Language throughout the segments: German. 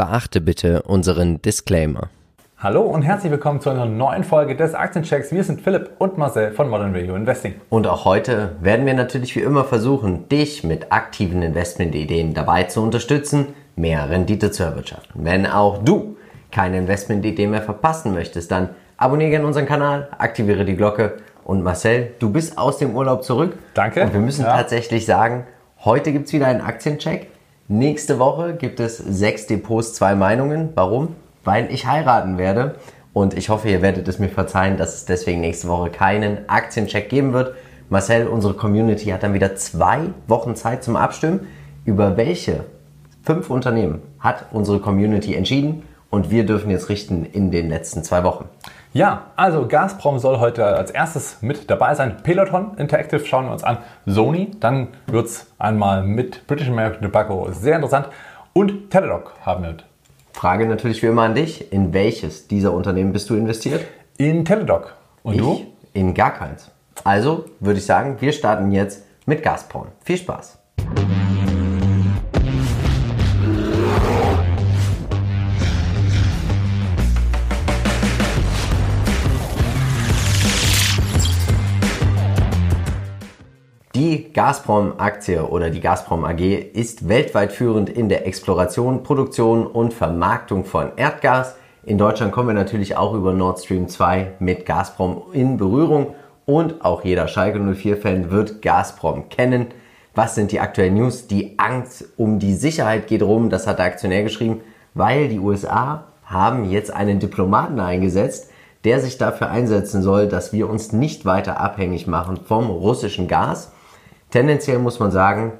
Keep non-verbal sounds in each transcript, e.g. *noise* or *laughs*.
Beachte bitte unseren Disclaimer. Hallo und herzlich willkommen zu einer neuen Folge des Aktienchecks. Wir sind Philipp und Marcel von Modern Value Investing. Und auch heute werden wir natürlich wie immer versuchen, dich mit aktiven Investmentideen dabei zu unterstützen, mehr Rendite zu erwirtschaften. Wenn auch du keine Investmentidee mehr verpassen möchtest, dann abonniere gerne unseren Kanal, aktiviere die Glocke und Marcel, du bist aus dem Urlaub zurück. Danke. Und wir müssen Ja. tatsächlich sagen, heute gibt es wieder einen Aktiencheck. Nächste Woche gibt es sechs Depots, zwei Meinungen. Warum? Weil ich heiraten werde. Und ich hoffe, ihr werdet es mir verzeihen, dass es deswegen nächste Woche keinen Aktiencheck geben wird. Marcel, unsere Community hat dann wieder zwei Wochen Zeit zum Abstimmen. Über welche fünf Unternehmen hat unsere Community entschieden? Und wir dürfen jetzt richten in den letzten zwei Wochen. Ja, also Gazprom soll heute als erstes mit dabei sein. Peloton Interactive schauen wir uns an. Sony, dann wird es einmal mit British American Tobacco sehr interessant. Und Teladoc haben wir. Frage natürlich wie immer an dich. In welches dieser Unternehmen bist du investiert? In Teladoc. Und du? Ich in gar keins. Also würde ich sagen, wir starten jetzt mit Gazprom. Viel Spaß. Die Gazprom-Aktie oder die Gazprom AG ist weltweit führend in der Exploration, Produktion und Vermarktung von Erdgas. In Deutschland kommen wir natürlich auch über Nord Stream 2 mit Gazprom in Berührung und auch jeder Schalke 04-Fan wird Gazprom kennen. Was sind die aktuellen News? Die Angst um die Sicherheit geht rum, das hat der Aktionär geschrieben, weil die USA haben jetzt einen Diplomaten eingesetzt, der sich dafür einsetzen soll, dass wir uns nicht weiter abhängig machen vom russischen Gas. Tendenziell muss man sagen,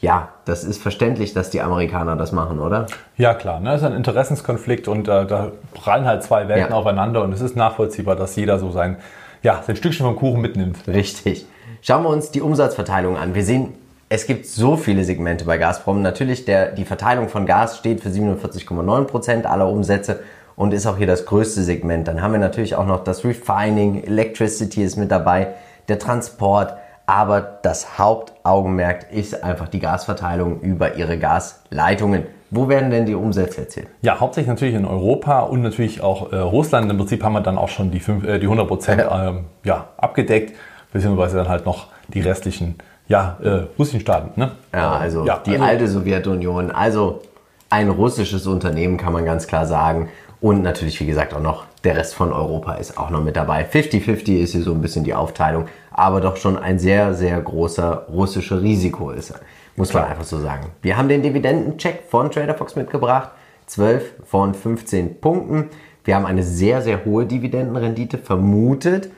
ja, das ist verständlich, dass die Amerikaner das machen, oder? Ja, klar, ne? das ist ein Interessenskonflikt und äh, da prallen halt zwei Welten Ja. aufeinander und es ist nachvollziehbar, dass jeder so sein, ja, sein Stückchen vom Kuchen mitnimmt. Richtig. Schauen wir uns die Umsatzverteilung an. Wir sehen, es gibt so viele Segmente bei Gazprom. Natürlich, der, die Verteilung von Gas steht für 47,9% aller Umsätze und ist auch hier das größte Segment. Dann haben wir natürlich auch noch das Refining, Electricity ist mit dabei, der Transport. Aber das Hauptaugenmerk ist einfach die Gasverteilung über ihre Gasleitungen. Wo werden denn die Umsätze erzielt? Ja, hauptsächlich natürlich in Europa und natürlich auch äh, Russland. Im Prinzip haben wir dann auch schon die, fünf, äh, die 100 Prozent Ja. ähm, ja, abgedeckt, beziehungsweise dann halt noch die restlichen ja, äh, russischen Staaten. Ne? Ja, also ja, die also- alte Sowjetunion, also ein russisches Unternehmen kann man ganz klar sagen. Und natürlich, wie gesagt, auch noch der Rest von Europa ist auch noch mit dabei. 50-50 ist hier so ein bisschen die Aufteilung, aber doch schon ein sehr, sehr großer russischer Risiko ist, muss man einfach so sagen. Wir haben den Dividendencheck von TraderFox mitgebracht, 12 von 15 Punkten. Wir haben eine sehr, sehr hohe Dividendenrendite vermutet.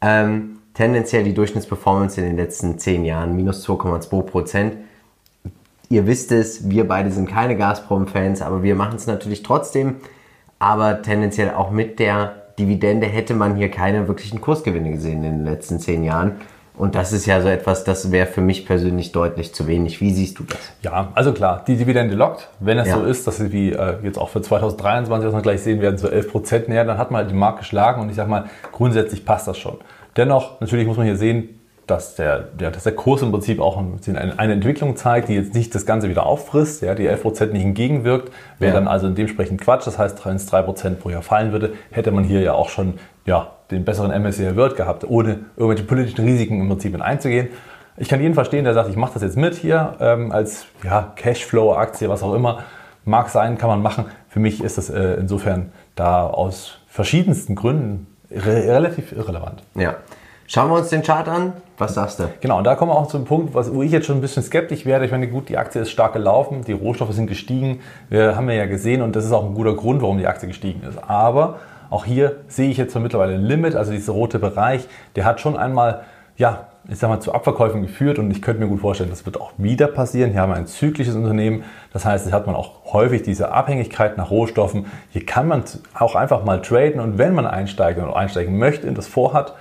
Ähm, tendenziell die Durchschnittsperformance in den letzten 10 Jahren minus 2,2 Prozent. Ihr wisst es, wir beide sind keine Gazprom-Fans, aber wir machen es natürlich trotzdem. Aber tendenziell auch mit der Dividende hätte man hier keine wirklichen Kursgewinne gesehen in den letzten 10 Jahren. Und das ist ja so etwas, das wäre für mich persönlich deutlich zu wenig. Wie siehst du das? Ja, also klar, die Dividende lockt. Wenn es Ja. so ist, dass sie wie äh, jetzt auch für 2023, was wir gleich sehen werden, so 11 Prozent näher, dann hat man halt die Markt geschlagen und ich sag mal, grundsätzlich passt das schon. Dennoch, natürlich muss man hier sehen, dass der, der, dass der Kurs im Prinzip auch eine, eine Entwicklung zeigt, die jetzt nicht das Ganze wieder auffrisst, ja, die 11 Prozent nicht entgegenwirkt, wäre Ja. dann also dementsprechend Quatsch. Das heißt, wenn es 3 Prozent pro Jahr fallen würde, hätte man hier ja auch schon ja, den besseren MSCI World gehabt, ohne irgendwelche politischen Risiken im Prinzip mit einzugehen. Ich kann jeden verstehen, der sagt, ich mache das jetzt mit hier ähm, als ja, Cashflow-Aktie, was auch immer. Mag sein, kann man machen. Für mich ist das äh, insofern da aus verschiedensten Gründen re relativ irrelevant. Ja. Schauen wir uns den Chart an. Was sagst du? Genau, und da kommen wir auch zum Punkt, wo ich jetzt schon ein bisschen skeptisch werde. Ich meine, gut, die Aktie ist stark gelaufen, die Rohstoffe sind gestiegen, wir haben ja gesehen und das ist auch ein guter Grund, warum die Aktie gestiegen ist. Aber auch hier sehe ich jetzt mittlerweile ein Limit, also dieser rote Bereich, der hat schon einmal, ja, ich sag mal, zu Abverkäufen geführt und ich könnte mir gut vorstellen, das wird auch wieder passieren. Hier haben wir ein zyklisches Unternehmen, das heißt, hier hat man auch häufig diese Abhängigkeit nach Rohstoffen. Hier kann man auch einfach mal traden und wenn man einsteigen oder einsteigen möchte und das vorhat,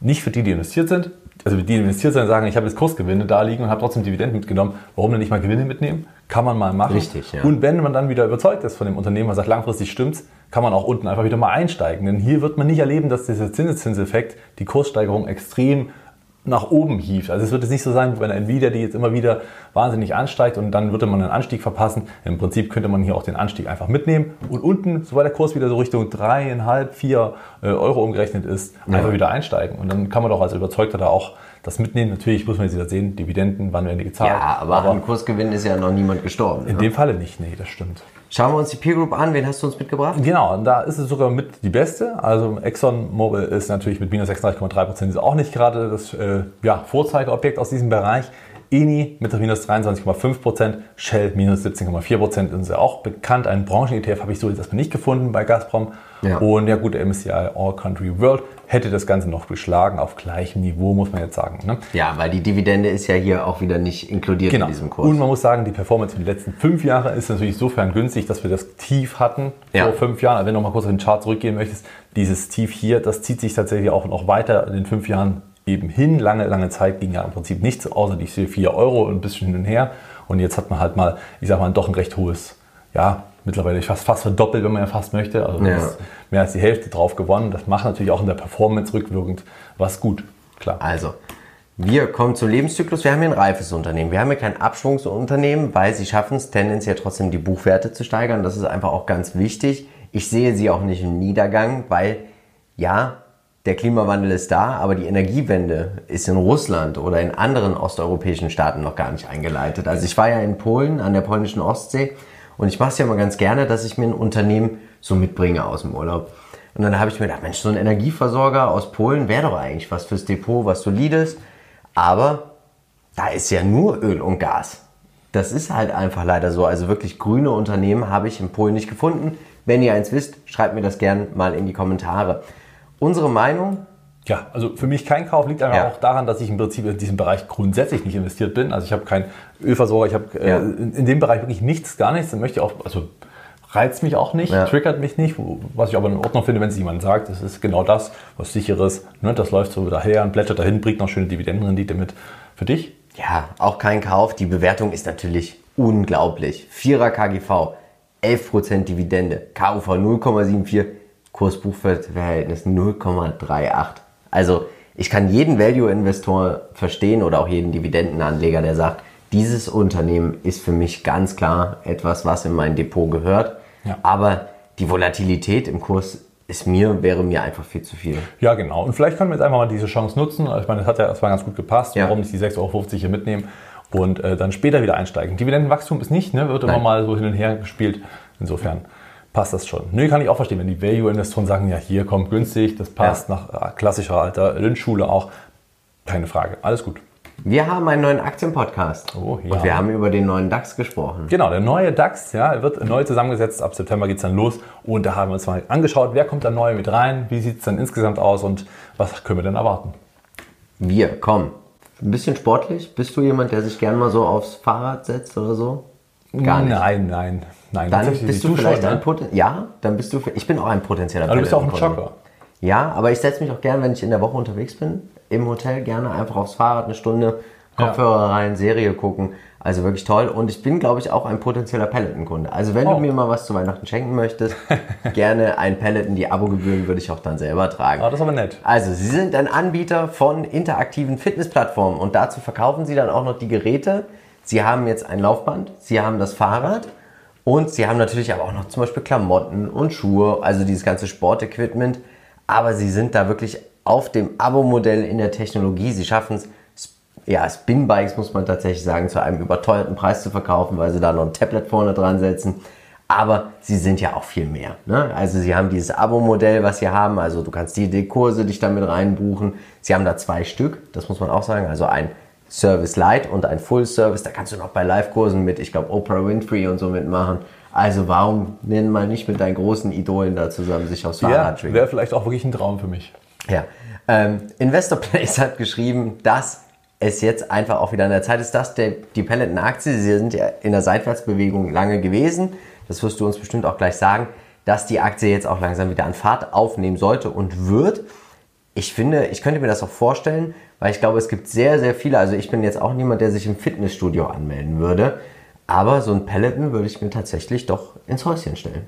nicht für die, die investiert sind, also die, die investiert sind, sagen, ich habe jetzt Kursgewinne da liegen und habe trotzdem Dividenden mitgenommen. Warum denn nicht mal Gewinne mitnehmen? Kann man mal machen. Richtig, ja. Und wenn man dann wieder überzeugt ist von dem Unternehmen, man sagt, langfristig stimmt's, kann man auch unten einfach wieder mal einsteigen. Denn hier wird man nicht erleben, dass dieser Zinseszinseffekt die Kurssteigerung extrem nach oben hieft. Also es wird jetzt nicht so sein, bei der Nvidia, die jetzt immer wieder wahnsinnig ansteigt und dann würde man einen Anstieg verpassen. Im Prinzip könnte man hier auch den Anstieg einfach mitnehmen und unten, sobald der Kurs wieder so Richtung dreieinhalb, vier äh, Euro umgerechnet ist, ja. einfach wieder einsteigen. Und dann kann man doch als Überzeugter da auch das mitnehmen. Natürlich muss man jetzt wieder sehen, Dividenden, wann werden die gezahlt. Ja, aber, aber an Kursgewinn ist ja noch niemand gestorben. In ne? dem Falle nicht, nee, das stimmt. Schauen wir uns die Peer Group an. Wen hast du uns mitgebracht? Genau, da ist es sogar mit die beste. Also ExxonMobil ist natürlich mit minus 36,3 Prozent auch nicht gerade das äh, ja, Vorzeigeobjekt aus diesem Bereich. Eni mit minus 23,5 Prozent, Shell minus 17,4 Prozent sind sie auch bekannt. Einen Branchen-ETF habe ich so jetzt erstmal nicht gefunden bei Gazprom. Ja. Und ja gut, MSCI All Country World hätte das Ganze noch geschlagen, auf gleichem Niveau, muss man jetzt sagen. Ne? Ja, weil die Dividende ist ja hier auch wieder nicht inkludiert genau. in diesem Kurs. Und man muss sagen, die Performance in den letzten fünf Jahren ist natürlich insofern günstig, dass wir das Tief hatten ja. vor fünf Jahren. Also wenn du noch mal kurz auf den Chart zurückgehen möchtest, dieses Tief hier, das zieht sich tatsächlich auch noch weiter in den fünf Jahren eben hin. Lange, lange Zeit ging ja im Prinzip nichts, außer die 4 Euro und ein bisschen hin und her. Und jetzt hat man halt mal, ich sag mal, doch ein recht hohes, ja, mittlerweile fast, fast verdoppelt, wenn man ja fast möchte. Also ja. mehr als die Hälfte drauf gewonnen. Das macht natürlich auch in der Performance rückwirkend was gut. Klar. Also, wir kommen zum Lebenszyklus. Wir haben hier ein reifes Unternehmen. Wir haben hier kein Abschwungsunternehmen, weil sie schaffen es tendenziell trotzdem die Buchwerte zu steigern. Das ist einfach auch ganz wichtig. Ich sehe sie auch nicht im Niedergang, weil ja, der Klimawandel ist da, aber die Energiewende ist in Russland oder in anderen osteuropäischen Staaten noch gar nicht eingeleitet. Also ich war ja in Polen an der polnischen Ostsee und ich mache es ja immer ganz gerne, dass ich mir ein Unternehmen so mitbringe aus dem Urlaub. Und dann habe ich mir gedacht, Mensch, so ein Energieversorger aus Polen wäre doch eigentlich was fürs Depot, was solides. Aber da ist ja nur Öl und Gas. Das ist halt einfach leider so. Also wirklich grüne Unternehmen habe ich in Polen nicht gefunden. Wenn ihr eins wisst, schreibt mir das gerne mal in die Kommentare. Unsere Meinung, ja, also für mich kein Kauf liegt einfach ja. auch daran, dass ich im Prinzip in diesem Bereich grundsätzlich nicht investiert bin. Also ich habe keinen Ölversorger, ich habe äh, ja. in, in, dem Bereich wirklich nichts, gar nichts. Und möchte auch, also reizt mich auch nicht, ja. triggert mich nicht, was ich aber in Ordnung finde, wenn es jemand sagt, das ist genau das, was sicheres, ne, das läuft so daher und blättert dahin, bringt noch schöne Dividendenrendite mit. Für dich? Ja, auch kein Kauf. Die Bewertung ist natürlich unglaublich. Vierer KGV, 11% Dividende, KUV 0,74, Kurs-Buchwert-Verhältnis 0,38. Also ich kann jeden Value-Investor verstehen oder auch jeden Dividendenanleger, der sagt, dieses Unternehmen ist für mich ganz klar etwas, was in mein Depot gehört. Ja. Aber die Volatilität im Kurs ist mir, wäre mir einfach viel zu viel. Ja, genau. Und vielleicht können wir jetzt einfach mal diese Chance nutzen. Ich meine, das hat ja erstmal ganz gut gepasst. Ja. Warum nicht die 6,50 Euro hier mitnehmen und äh, dann später wieder einsteigen? Dividendenwachstum ist nicht, ne? wird Nein. immer mal so hin und her gespielt. Insofern passt das schon. Nö, kann ich auch verstehen, wenn die Value-Investoren sagen, ja, hier kommt günstig, das passt ja. nach äh, klassischer alter Lynch-Schule auch. Keine Frage, alles gut. Wir haben einen neuen Aktienpodcast. Oh, ja. Und wir haben über den neuen DAX gesprochen. Genau, der neue DAX ja, wird neu zusammengesetzt. Ab September geht es dann los. Und da haben wir uns mal angeschaut, wer kommt da neu mit rein, wie sieht es dann insgesamt aus und was können wir denn erwarten? Wir, komm. Ein bisschen sportlich. Bist du jemand, der sich gern mal so aufs Fahrrad setzt oder so? Gar nicht. Nein, nein. Nein, dann bist du vielleicht schon, ein Poten Ja, dann bist du. Ich bin auch ein potenzieller. Aber du bist auch ein Jogger. Ja, aber ich setze mich auch gern, wenn ich in der Woche unterwegs bin, im Hotel gerne einfach aufs Fahrrad eine Stunde, Kopfhörer ja. rein, Serie gucken. Also wirklich toll. Und ich bin, glaube ich, auch ein potenzieller Peloton-Kunde. Also wenn oh. du mir mal was zu Weihnachten schenken möchtest, *laughs* gerne ein Peloton. Die Abogebühren würde ich auch dann selber tragen. Oh, das ist aber nett. Also sie sind ein Anbieter von interaktiven Fitnessplattformen und dazu verkaufen sie dann auch noch die Geräte. Sie haben jetzt ein Laufband, sie haben das Fahrrad und sie haben natürlich aber auch noch zum Beispiel Klamotten und Schuhe, also dieses ganze Sportequipment. Aber sie sind da wirklich auf dem Abo-Modell in der Technologie. Sie schaffen es, ja, Spin-Bikes muss man tatsächlich sagen, zu einem überteuerten Preis zu verkaufen, weil sie da noch ein Tablet vorne dran setzen. Aber sie sind ja auch viel mehr. Ne? Also sie haben dieses Abo-Modell, was sie haben. Also du kannst die Kurse dich damit reinbuchen. Sie haben da zwei Stück, das muss man auch sagen. Also ein Service Light und ein Full Service. Da kannst du noch bei Live-Kursen mit, ich glaube, Oprah Winfrey und so mitmachen. Also warum nennen mal nicht mit deinen großen Idolen da zusammen sich aufs Fahrrad ja, Wäre vielleicht auch wirklich ein Traum für mich. Ja. Ähm, Investor *laughs* Place hat geschrieben, dass es jetzt einfach auch wieder an der Zeit ist, dass der, die Peloton-Aktie, sie sind ja in der Seitwärtsbewegung lange gewesen, das wirst du uns bestimmt auch gleich sagen, dass die Aktie jetzt auch langsam wieder an Fahrt aufnehmen sollte und wird. Ich finde, ich könnte mir das auch vorstellen, weil ich glaube, es gibt sehr, sehr viele. Also ich bin jetzt auch niemand, der sich im Fitnessstudio anmelden würde. Aber so ein Peloton würde ich mir tatsächlich doch ins Häuschen stellen.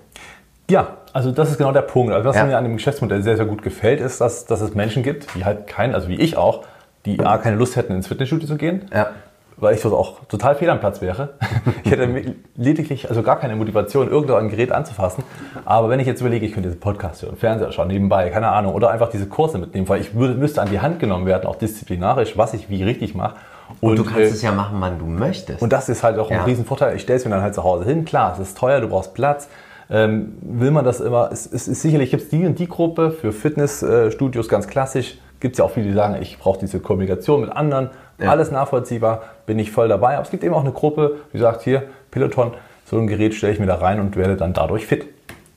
Ja, also das ist genau der Punkt. Also was ja. mir an dem Geschäftsmodell sehr, sehr gut gefällt, ist, dass, dass es Menschen gibt, die halt kein, also wie ich auch, die A, keine Lust hätten, ins Fitnessstudio zu gehen. Ja. Weil ich dort auch total fehl am Platz wäre. *laughs* Ich hätte lediglich, also gar keine Motivation, irgendein Gerät anzufassen. Aber wenn ich jetzt überlege, ich könnte diesen Podcast hören, Fernseher schauen, nebenbei, keine Ahnung, oder einfach diese Kurse mitnehmen, weil ich würde, müsste an die Hand genommen werden, auch disziplinarisch, was ich wie richtig mache. Und, du kannst äh, es ja machen, wann du möchtest. Und das ist halt auch ein Ja. Riesenvorteil. Ich stelle es mir dann halt zu Hause hin. Klar, es ist teuer, du brauchst Platz. Ähm, will man das immer, es, es ist sicherlich gibt es die und die Gruppe für Fitnessstudios ganz klassisch. Gibt es ja auch viele, die sagen, ich brauche diese Kommunikation mit anderen. Ja. Alles nachvollziehbar, bin ich voll dabei. Aber es gibt eben auch eine Gruppe, die sagt, hier, Peloton, so ein Gerät stelle ich mir da rein und werde dann dadurch fit.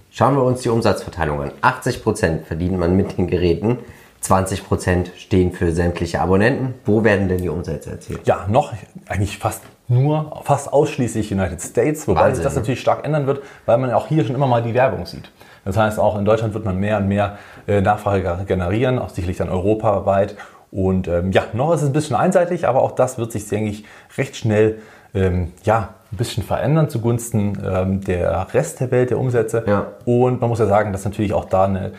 Schauen wir uns die Umsatzverteilung an. 80% verdient man mit den Geräten, 20% stehen für sämtliche Abonnenten. Wo werden denn die Umsätze erzielt? Ja, noch eigentlich fast nur, fast ausschließlich United States, wobei Wahnsinn, sich das natürlich stark ändern wird, weil man auch hier schon immer mal die Werbung sieht. Das heißt, auch in Deutschland wird man mehr und mehr äh, Nachfrage generieren, auch sicherlich dann europaweit. Und ähm, ja, noch ist es ein bisschen einseitig, aber auch das wird sich, denke ich, recht schnell ähm, ja, ein bisschen verändern zugunsten ähm, der Rest der Welt, der Umsätze. Ja. Und man muss ja sagen, dass natürlich auch da eine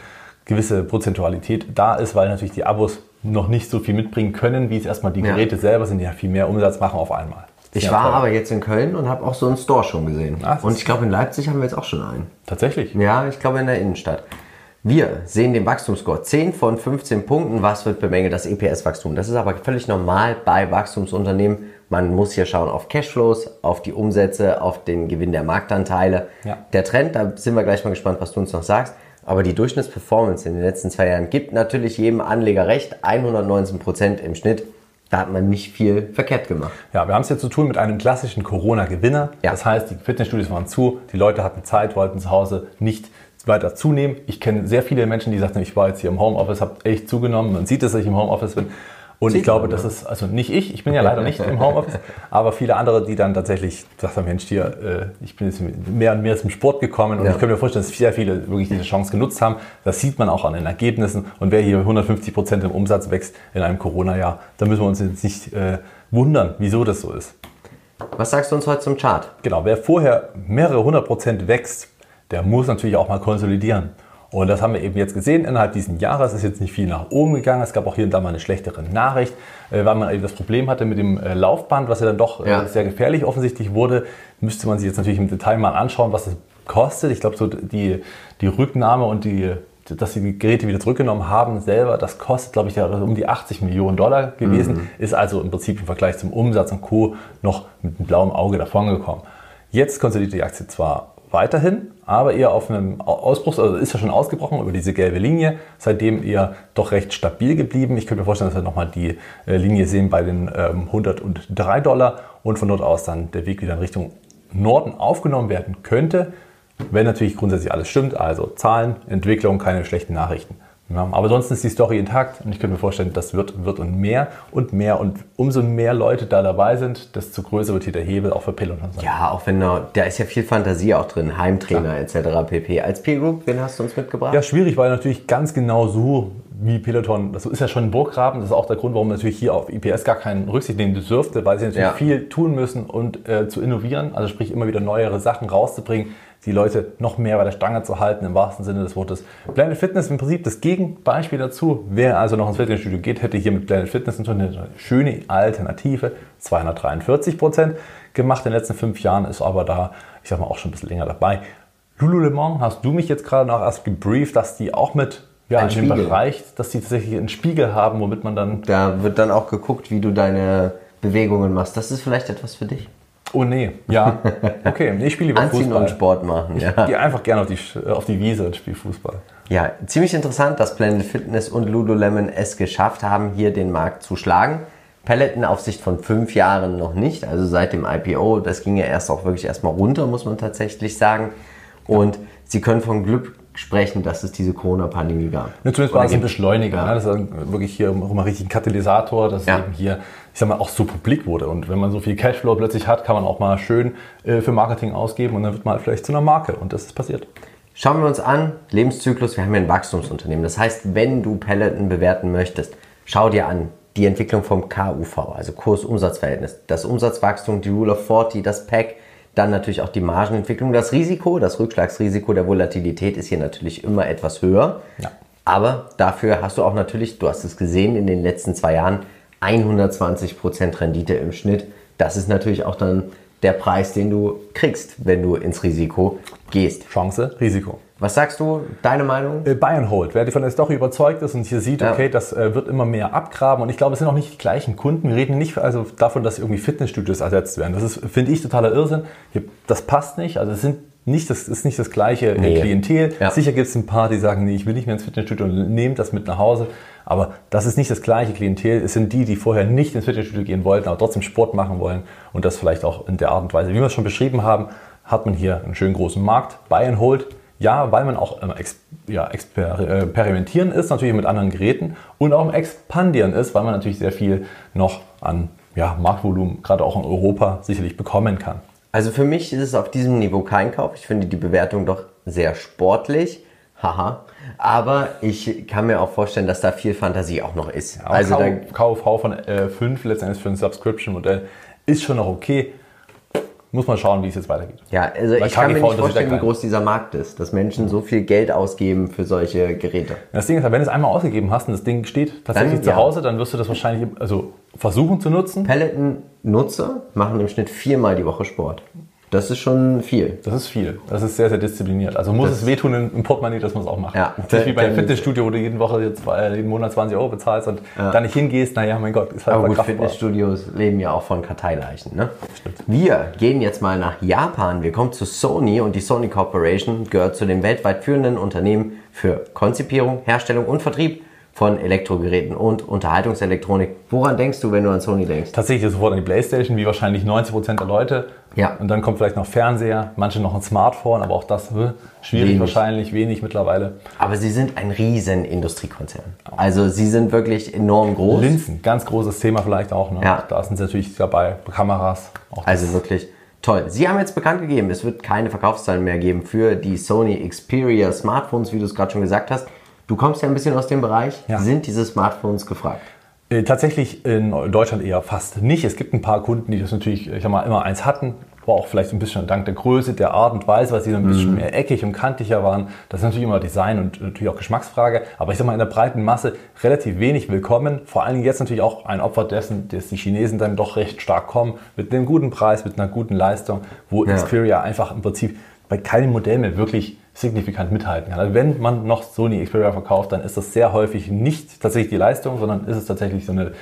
gewisse Prozentualität da ist, weil natürlich die Abos noch nicht so viel mitbringen können, wie es erstmal die Ja. Geräte selber sind, die ja viel mehr Umsatz machen auf einmal. Ich Ja, war toll. aber jetzt in Köln und habe auch so einen Store schon gesehen. Das und ich glaube, in Leipzig haben wir jetzt auch schon einen. Tatsächlich. Ja, ich glaube in der Innenstadt. Wir sehen den Wachstumsscore 10 von 15 Punkten. Was wird bemängelt? Das EPS-Wachstum. Das ist aber völlig normal bei Wachstumsunternehmen. Man muss hier schauen auf Cashflows, auf die Umsätze, auf den Gewinn der Marktanteile. Ja. Der Trend, da sind wir gleich mal gespannt, was du uns noch sagst. Aber die Durchschnittsperformance in den letzten zwei Jahren gibt natürlich jedem Anleger recht. 119 Prozent im Schnitt. Da hat man nicht viel verkehrt gemacht. Ja, wir haben es jetzt zu tun mit einem klassischen Corona-Gewinner. Ja. Das heißt, die Fitnessstudios waren zu, die Leute hatten Zeit, wollten zu Hause nicht weiter zunehmen. Ich kenne sehr viele Menschen, die sagten, ich war jetzt hier im Homeoffice, habe echt zugenommen. Man sieht, dass ich im Homeoffice bin. Und Sieht ich glaube, das ist, also nicht ich, ich bin ja leider nicht im Homeoffice, aber viele andere, die dann tatsächlich sagen, Mensch, hier, äh, ich bin jetzt mehr und mehr zum Sport gekommen und Ja. ich kann mir vorstellen, dass sehr viele wirklich diese Chance genutzt haben. Das sieht man auch an den Ergebnissen. Und wer hier 150 Prozent im Umsatz wächst in einem Corona-Jahr, da müssen wir uns jetzt nicht äh, wundern, wieso das so ist. Was sagst du uns heute zum Chart? Genau, wer vorher mehrere hundert Prozent wächst, der muss natürlich auch mal konsolidieren. Und das haben wir eben jetzt gesehen. Innerhalb dieses Jahres ist jetzt nicht viel nach oben gegangen. Es gab auch hier und da mal eine schlechtere Nachricht, äh, weil man eben das Problem hatte mit dem äh, Laufband, was ja dann doch Ja. äh, sehr gefährlich offensichtlich wurde. Müsste man sich jetzt natürlich im Detail mal anschauen, was es kostet. Ich glaube, so die, die Rücknahme und die, dass sie die Geräte wieder zurückgenommen haben selber, das kostet, glaube ich, ja um die 80 Millionen Dollar gewesen. Ist also im Prinzip im Vergleich zum Umsatz und Co. noch mit einem blauen Auge davongekommen. Jetzt konsolidiert die Aktie zwar weiterhin, aber eher auf einem Au- Ausbruchs, also ist ja schon ausgebrochen über diese gelbe Linie, seitdem eher doch recht stabil geblieben. Ich könnte mir vorstellen, dass wir nochmal die äh, Linie sehen bei den ähm, 103 Dollar und von dort aus dann der Weg wieder in Richtung Norden aufgenommen werden könnte, wenn natürlich grundsätzlich alles stimmt, also Zahlen, Entwicklung, keine schlechten Nachrichten. Ja, aber ansonsten ist die Story intakt und ich könnte mir vorstellen, das wird, wird und mehr und mehr und umso mehr Leute da dabei sind, desto größer wird hier der Hebel auch für Peloton sein. Ja, auch wenn da, da ist ja viel Fantasie auch drin, Heimtrainer etc. pp. Als Peer Group, wen hast du uns mitgebracht? Ja, schwierig, weil natürlich ganz genau so wie Peloton, das ist ja schon ein Burggraben, das ist auch der Grund, warum natürlich hier auf IPS gar keinen Rücksicht nehmen dürfte, weil sie natürlich Ja. viel tun müssen und äh, zu innovieren, also sprich immer wieder neuere Sachen rauszubringen, die Leute noch mehr bei der Stange zu halten, im wahrsten Sinne des Wortes. Planet Fitness im Prinzip das Gegenbeispiel dazu. Wer also noch ins Fitnessstudio geht, hätte hier mit Planet Fitness eine schöne Alternative, 243 Prozent gemacht in den letzten fünf Jahren, ist aber da, ich sag mal, auch schon ein bisschen länger dabei. Lululemon, hast du mich jetzt gerade noch erst gebrieft, dass die auch mit ja, Ein in dem Spiegel. Bereich, dass die tatsächlich einen Spiegel haben, womit man dann, Da wird dann auch geguckt, wie du deine Bewegungen machst. Das ist vielleicht etwas für dich. Oh nee, ja, *laughs* okay, ich spiele lieber Anziehen Fußball. und Sport machen. Ich Ja. gehe einfach gerne auf die, auf die Wiese und spiele Fußball. ja, ziemlich interessant, dass Planet Fitness und Lululemon es geschafft haben, hier den Markt zu schlagen. Peloton auf Sicht von fünf Jahren noch nicht, also seit dem IPO. Das ging ja erst auch wirklich erstmal runter, muss man tatsächlich sagen. Und sie können von Glück sprechen, dass es diese Corona-Pandemie gab. Ja, zumindest war es ein. Beschleuniger. Ja. Ne? Das ist wirklich hier mal richtig ein Katalysator, dass Ja. eben hier, ich sag mal, auch so publik wurde. Und wenn man so viel Cashflow plötzlich hat, kann man auch mal schön äh, für Marketing ausgeben und dann wird man halt vielleicht zu einer Marke. Und das ist passiert. Schauen wir uns an, Lebenszyklus, wir haben ja ein Wachstumsunternehmen. Das heißt, wenn du Peloton bewerten möchtest, schau dir an die Entwicklung vom KUV, also Kurs-Umsatz-Verhältnis, das Umsatzwachstum, die Rule of 40, das PAC, dann natürlich auch die Margenentwicklung. Das Risiko, das Rückschlagsrisiko der Volatilität ist hier natürlich immer etwas höher. Ja. Aber dafür hast du auch natürlich, du hast es gesehen, in den letzten zwei Jahren 120% Rendite im Schnitt. Das ist natürlich auch dann der Preis, den du kriegst, wenn du ins Risiko gehst. Chance, Risiko. Was sagst du? Deine Meinung? Äh, Buy and Hold. Wer von der Story überzeugt ist und hier sieht, Ja. okay, das äh, wird immer mehr abgraben und ich glaube, es sind auch nicht die gleichen Kunden. Wir reden nicht also davon, dass irgendwie Fitnessstudios ersetzt werden. Das ist, finde ich, totaler Irrsinn. Das passt nicht. Also es sind nicht das ist nicht das gleiche äh, Nee. Klientel. Ja. Sicher gibt es ein paar, die sagen, nee, ich will nicht mehr ins Fitnessstudio und nehmt das mit nach Hause. Aber das ist nicht das gleiche Klientel. Es sind die, die vorher nicht ins Fitnessstudio gehen wollten, aber trotzdem Sport machen wollen und das vielleicht auch in der Art und Weise, wie wir es schon beschrieben haben, hat man hier einen schönen großen Markt. Buy and Hold. Ja, weil man auch ähm, ja, exper, äh, experimentieren ist, natürlich mit anderen Geräten und auch im Expandieren ist, weil man natürlich sehr viel noch an ja, Marktvolumen, gerade auch in Europa, sicherlich bekommen kann. Also für mich ist es auf diesem Niveau kein Kauf. Ich finde die Bewertung doch sehr sportlich. Haha. Aber ich kann mir auch vorstellen, dass da viel Fantasie auch noch ist. Aber also da, KV von äh, 5 letztendlich für ein Subscription-Modell ist schon noch okay. Muss man schauen, wie es jetzt weitergeht. ja, also Bei ich kann mir KGV nicht vorstellen, ja wie groß dieser Markt ist, dass Menschen so viel Geld ausgeben für solche Geräte. Das Ding ist, halt, wenn du es einmal ausgegeben hast und das Ding steht tatsächlich Dann, zu ja. Hause, dann wirst du das wahrscheinlich also versuchen zu nutzen. Peloton-Nutzer machen im Schnitt viermal die Woche Sport. Das ist schon viel. Das ist viel. Das ist sehr, sehr diszipliniert. Also muss Das- es wehtun im Portemonnaie, dass man es auch macht. Ja. Nicht wie bei einem Fitnessstudio, wo du jeden Woche jetzt äh, jeden Monat 20 Euro bezahlst und da nicht hingehst, naja, mein Gott, ist halt Aber gut. Fitnessstudios leben ja auch von Karteileichen. Ne? Wir gehen jetzt mal nach Japan. Wir kommen zu Sony und die Sony Corporation gehört zu den weltweit führenden Unternehmen für Konzipierung, Herstellung und Vertrieb von Elektrogeräten und Unterhaltungselektronik. Woran denkst du, wenn du an Sony denkst? Tatsächlich sofort an die Playstation, wie wahrscheinlich 90% der Leute. Ja. Und dann kommt vielleicht noch Fernseher, manche noch ein Smartphone, aber auch das äh, schwierig Wenig. wahrscheinlich, wenig mittlerweile. Aber sie sind ein riesen Industriekonzern. Also sie sind wirklich enorm groß. Linsen, ganz großes Thema vielleicht auch. Ne? Ja. Da sind sie natürlich dabei, Kameras. Auch Also wirklich toll. Sie haben jetzt bekannt gegeben, es wird keine Verkaufszahlen mehr geben für die Sony Xperia Smartphones, wie du es gerade schon gesagt hast. Du kommst ja ein bisschen aus dem Bereich. Ja. Sind diese Smartphones gefragt? Äh, Tatsächlich in Deutschland eher fast nicht. Es gibt ein paar Kunden, die das natürlich, ich sag mal, immer eins hatten, war auch vielleicht ein bisschen dank der Größe, der Art und Weise, weil sie ein bisschen mehr eckig und kantiger waren. Das ist natürlich immer Design und natürlich auch Geschmacksfrage. Aber ich sag mal, in der breiten Masse relativ wenig willkommen. Vor allen Dingen jetzt natürlich auch ein Opfer dessen, dass die Chinesen dann doch recht stark kommen, mit einem guten Preis, mit einer guten Leistung, wo Ja. Xperia einfach im Prinzip bei keinem Modell mehr wirklich signifikant mithalten kann. Also wenn man noch Sony Xperia verkauft, dann ist das sehr häufig nicht tatsächlich die Leistung, sondern ist es tatsächlich so eine,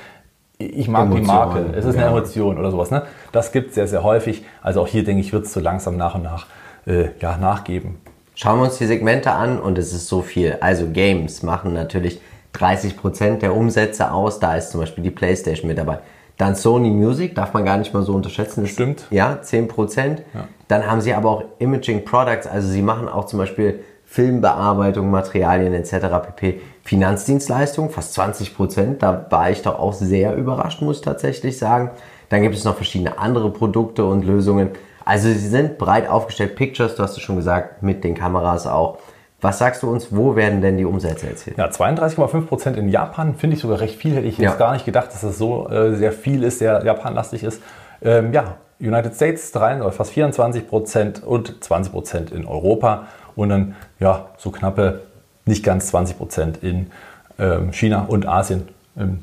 ich mag die Emotion, Marke, es ist eine ja. Emotion oder sowas. Ne? Das gibt es sehr, sehr häufig. Also auch hier denke ich, wird es so langsam nach und nach äh, ja, nachgeben. Schauen wir uns die Segmente an und es ist so viel. Also Games machen natürlich 30% der Umsätze aus. Da ist zum Beispiel die PlayStation mit dabei. Dann Sony Music, darf man gar nicht mal so unterschätzen. Das- Stimmt. Ja, 10%. Dann haben sie aber auch Imaging Products, also sie machen auch zum Beispiel Filmbearbeitung, Materialien etc. pp. Finanzdienstleistungen, fast 20%. Da war ich doch auch sehr überrascht, muss ich tatsächlich sagen. Dann gibt es noch verschiedene andere Produkte und Lösungen. Also sie sind breit aufgestellt. Pictures, du hast es schon gesagt, mit den Kameras auch. Was sagst du uns, wo werden denn die Umsätze erzielt? Ja, 32,5% in Japan finde ich sogar recht viel. Hätte ich jetzt Ja. gar nicht gedacht, dass das so äh, sehr viel ist, sehr japanlastig ist. Ähm, ja, United States 3, oder fast 24% und 20% in Europa und dann ja so knappe, nicht ganz 20% in ähm, China und Asien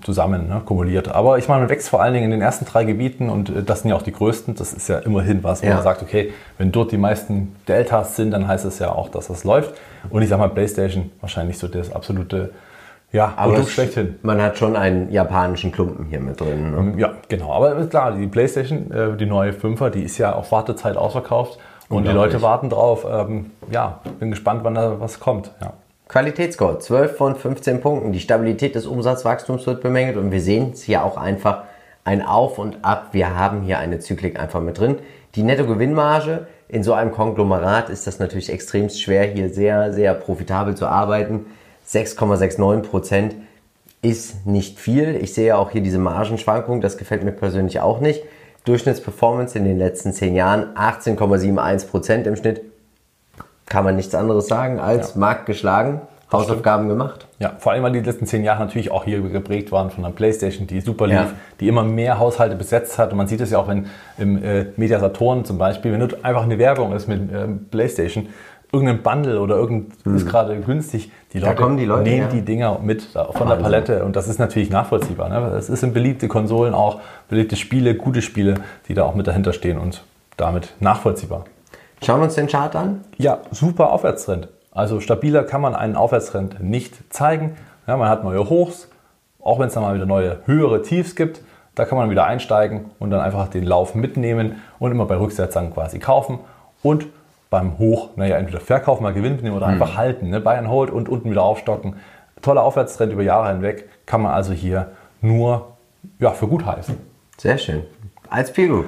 zusammen ne, kumuliert. Aber ich meine, man wächst vor allen Dingen in den ersten drei Gebieten und äh, das sind ja auch die größten. Das ist ja immerhin was, wo Ja. man sagt, okay, wenn dort die meisten Deltas sind, dann heißt es ja auch, dass das läuft. Und ich sag mal, PlayStation wahrscheinlich so das absolute ja, Produkt es- schlechthin. man hat schon einen japanischen Klumpen hier mit drin. Ne? Ja, genau. Aber ist klar, die PlayStation, äh, die neue 5er, die ist ja auf Wartezeit ausverkauft. Und die. Leute warten drauf. Ähm, ja, bin gespannt, wann da was kommt. Ja. Qualitätsscore 12 von 15 Punkten. Die Stabilität des Umsatzwachstums wird bemängelt und wir sehen es hier auch einfach ein Auf und Ab. Wir haben hier eine Zyklik einfach mit drin. Die Nettogewinnmarge in so einem Konglomerat ist das natürlich extrem schwer, hier sehr, sehr profitabel zu arbeiten. 6,69 Prozent ist nicht viel. Ich sehe auch hier diese Margenschwankung, das gefällt mir persönlich auch nicht. Durchschnittsperformance in den letzten 10 Jahren 18,71 Prozent im Schnitt. Kann man nichts anderes sagen als Markt geschlagen, Hausaufgaben gemacht. ja, vor allem, weil die letzten zehn Jahre natürlich auch hier geprägt waren von der PlayStation, die super lief, Ja. die immer mehr Haushalte besetzt hat. Und man sieht es ja auch, wenn im äh, Media Saturn zum Beispiel, wenn dort einfach eine Werbung ist mit ähm, PlayStation, irgendein Bundle oder irgend ist gerade günstig. Die Leute, die Leute, nehmen ja. die Dinger mit da, von der Wahnsinn. Palette und das ist natürlich nachvollziehbar. Ne? Es sind beliebte Konsolen auch, beliebte Spiele, gute Spiele, die da auch mit dahinter stehen und damit nachvollziehbar. Schauen wir uns den Chart an. Ja, super Aufwärtstrend. Also stabiler kann man einen Aufwärtstrend nicht zeigen. Ja, man hat neue Hochs, auch wenn es dann mal wieder neue höhere Tiefs gibt. Da kann man wieder einsteigen und dann einfach den Lauf mitnehmen und immer bei Rücksetzern quasi kaufen. Und beim Hoch, naja, entweder verkaufen, mal Gewinn mitnehmen oder einfach halten. Ne? And hold und unten wieder aufstocken. Toller Aufwärtstrend über Jahre hinweg kann man also hier nur ja, für gut heißen. Sehr schön. Als Group.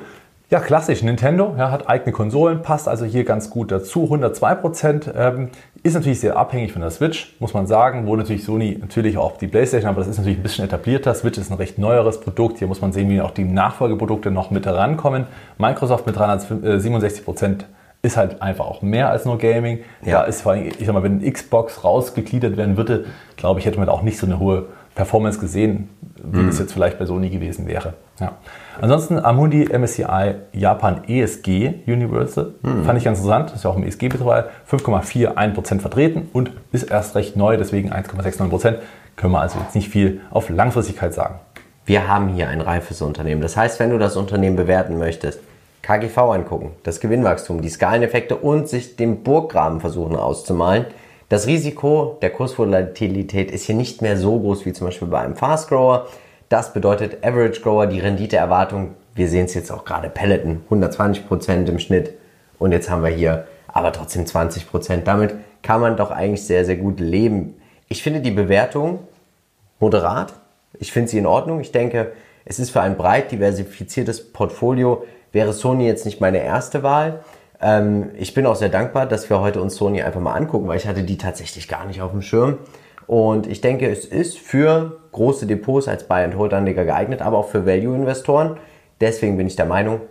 Ja, klassisch. Nintendo ja, hat eigene Konsolen, passt also hier ganz gut dazu. 102% ähm, ist natürlich sehr abhängig von der Switch, muss man sagen. Wo natürlich Sony natürlich auch die PlayStation, aber das ist natürlich ein bisschen etablierter. Switch ist ein recht neueres Produkt. Hier muss man sehen, wie auch die Nachfolgeprodukte noch mit herankommen. Microsoft mit 367% ist halt einfach auch mehr als nur Gaming. Ja. Da ist vor allem, ich sag mal, wenn Xbox rausgegliedert werden würde, glaube ich, hätte man da auch nicht so eine hohe Performance gesehen, wie das jetzt vielleicht bei Sony gewesen wäre. Ja. Ansonsten Amundi MSCI Japan ESG Universal fand ich ganz interessant. Das ist ja auch im ESG-Betreuer. 5,41% vertreten und ist erst recht neu, deswegen 1,69%. Können wir also jetzt nicht viel auf Langfristigkeit sagen. Wir haben hier ein reifes Unternehmen. Das heißt, wenn du das Unternehmen bewerten möchtest, KGV angucken, das Gewinnwachstum, die Skaleneffekte und sich den Burggraben versuchen auszumalen. Das Risiko der Kursvolatilität ist hier nicht mehr so groß wie zum Beispiel bei einem Fast Grower. Das bedeutet Average Grower, die Renditeerwartung, wir sehen es jetzt auch gerade Peloton, 120% im Schnitt. Und jetzt haben wir hier aber trotzdem 20%. Damit kann man doch eigentlich sehr, sehr gut leben. Ich finde die Bewertung moderat. Ich finde sie in Ordnung. Ich denke, es ist für ein breit diversifiziertes Portfolio, wäre Sony jetzt nicht meine erste Wahl. Ähm, ich bin auch sehr dankbar, dass wir heute uns Sony einfach mal angucken, weil ich hatte die tatsächlich gar nicht auf dem Schirm. Und ich denke, es ist für große Depots als Buy-and-Hold-Anleger geeignet, aber auch für Value-Investoren. Deswegen bin ich der Meinung,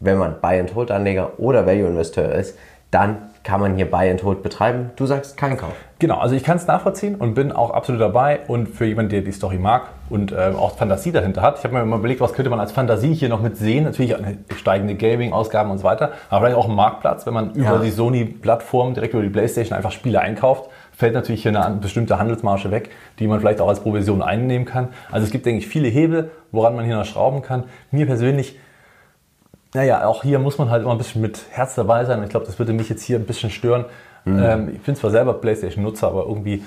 wenn man Buy-and-Hold-Anleger oder Value-Investor ist, dann kann man hier Buy-and-Hold betreiben. Du sagst kein Kauf. Genau, also ich kann es nachvollziehen und bin auch absolut dabei. Und für jemanden, der die Story mag und äh, auch Fantasie dahinter hat, ich habe mir mal überlegt, was könnte man als Fantasie hier noch mit sehen. Natürlich eine steigende Gaming-Ausgaben und so weiter, aber vielleicht auch einen Marktplatz, wenn man über Ja. die Sony-Plattform, direkt über die Playstation einfach Spiele einkauft, fällt natürlich hier eine bestimmte Handelsmarge weg, die man vielleicht auch als Provision einnehmen kann. Also es gibt, denke ich, viele Hebel, woran man hier noch schrauben kann. Mir persönlich naja, auch hier muss man halt immer ein bisschen mit Herz dabei sein. Ich glaube, das würde mich jetzt hier ein bisschen stören. Mhm. Ähm, ich bin zwar selber PlayStation-Nutzer, aber irgendwie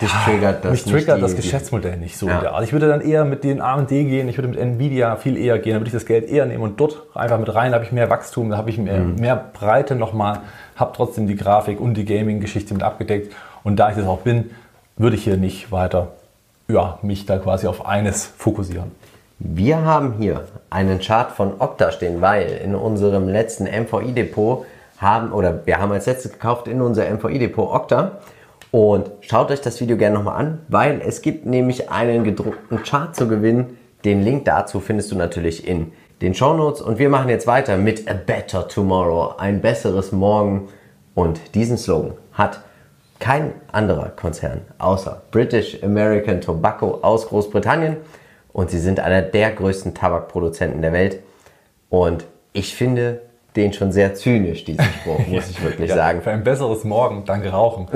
Dich triggert das mich triggert das Geschäftsmodell nicht so Ja. in der Art. Ich würde dann eher mit den AMD gehen, ich würde mit Nvidia viel eher gehen, dann würde ich das Geld eher nehmen und dort einfach mit rein, da habe ich mehr Wachstum, da habe ich mehr, Mhm. mehr Breite nochmal, habe trotzdem die Grafik und die Gaming-Geschichte mit abgedeckt. Und da ich das auch bin, würde ich hier nicht weiter ja, mich da quasi auf eines fokussieren. Wir haben hier einen Chart von Okta stehen, weil in unserem letzten MVI-Depot haben, oder wir haben als letztes gekauft in unser MVI-Depot Okta. Und schaut euch das Video gerne nochmal an, weil es gibt nämlich einen gedruckten Chart zu gewinnen. Den Link dazu findest du natürlich in den Show Notes. Und wir machen jetzt weiter mit A Better Tomorrow, ein besseres Morgen. Und diesen Slogan hat kein anderer Konzern außer British American Tobacco aus Großbritannien und sie sind einer der größten Tabakproduzenten der Welt und ich finde den schon sehr zynisch, diesen Spruch, *laughs* muss ich wirklich Ja, sagen. Für ein besseres Morgen, danke Rauchen.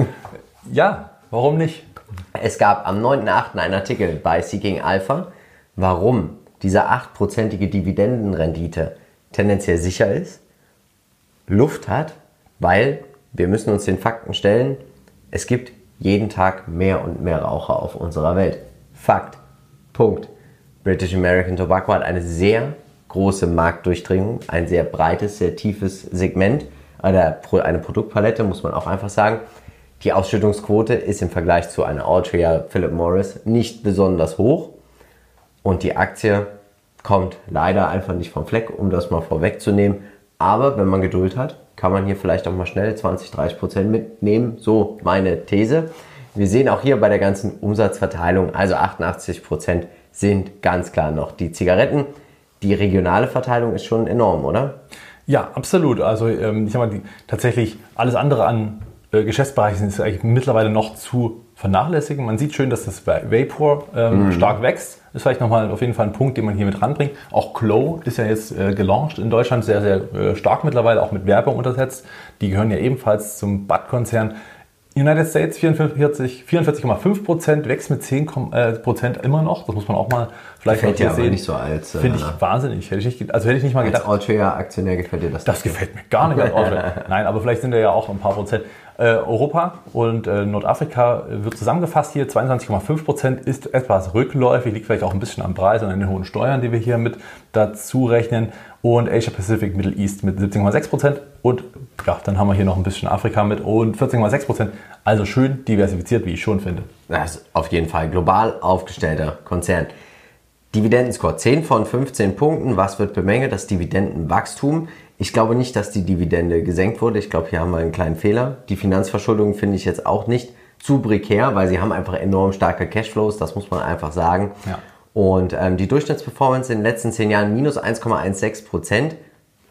Ja, warum nicht? Es gab am 9.8. einen Artikel bei Seeking Alpha, warum diese 8%ige Dividendenrendite tendenziell sicher ist, Luft hat, weil wir müssen uns den Fakten stellen, es gibt jeden Tag mehr und mehr Raucher auf unserer Welt. Fakt. Punkt. British American Tobacco hat eine sehr große Marktdurchdringung, ein sehr breites, sehr tiefes Segment, eine eine Produktpalette, muss man auch einfach sagen. Die Ausschüttungsquote ist im Vergleich zu einer Altria Philip Morris nicht besonders hoch und die Aktie kommt leider einfach nicht vom Fleck, um das mal vorwegzunehmen. Aber wenn man Geduld hat, kann man hier vielleicht auch mal schnell 20, 30 Prozent mitnehmen. So meine These. Wir sehen auch hier bei der ganzen Umsatzverteilung, also 88 Prozent sind ganz klar noch die Zigaretten. Die regionale Verteilung ist schon enorm, oder? Ja, absolut. Also ähm, ich sag mal, die, tatsächlich alles andere an Geschäftsbereiche sind eigentlich mittlerweile noch zu vernachlässigen. Man sieht schön, dass das Vapor ähm, mhm. stark wächst. Ist vielleicht nochmal auf jeden Fall ein Punkt, den man hier mit ranbringt. Auch Glow ist ja jetzt äh, gelauncht in Deutschland, sehr, sehr äh, stark mittlerweile, auch mit Werbung untersetzt. Die gehören ja ebenfalls zum Bud-Konzern. United States 44,5 44, Prozent, wächst mit 10 äh, Prozent immer noch. Das muss man auch mal vielleicht gefällt dir sehen. nicht so als. Äh, Finde ich wahnsinnig. Hätte ich nicht, also hätte ich nicht mal gedacht. Als Altria-Aktionär gefällt dir das? Das gefällt mir gar nicht als Altria. *laughs* Nein, aber vielleicht sind da ja auch ein paar Prozent. Äh, Europa und äh, Nordafrika wird zusammengefasst hier. 22,5 Prozent ist etwas rückläufig, liegt vielleicht auch ein bisschen am Preis und an den hohen Steuern, die wir hier mit dazu rechnen. Und Asia Pacific Middle East mit 17,6 Prozent. Und ja, dann haben wir hier noch ein bisschen Afrika mit und 14,6 Prozent. Also schön diversifiziert, wie ich schon finde. Das ist auf jeden Fall global aufgestellter Konzern. Dividendenscore 10 von 15 Punkten. Was wird bemängelt? Das Dividendenwachstum. Ich glaube nicht, dass die Dividende gesenkt wurde. Ich glaube, hier haben wir einen kleinen Fehler. Die Finanzverschuldung finde ich jetzt auch nicht zu prekär, weil sie haben einfach enorm starke Cashflows, das muss man einfach sagen. Ja. Und ähm, die Durchschnittsperformance in den letzten zehn Jahren minus 1,16 Prozent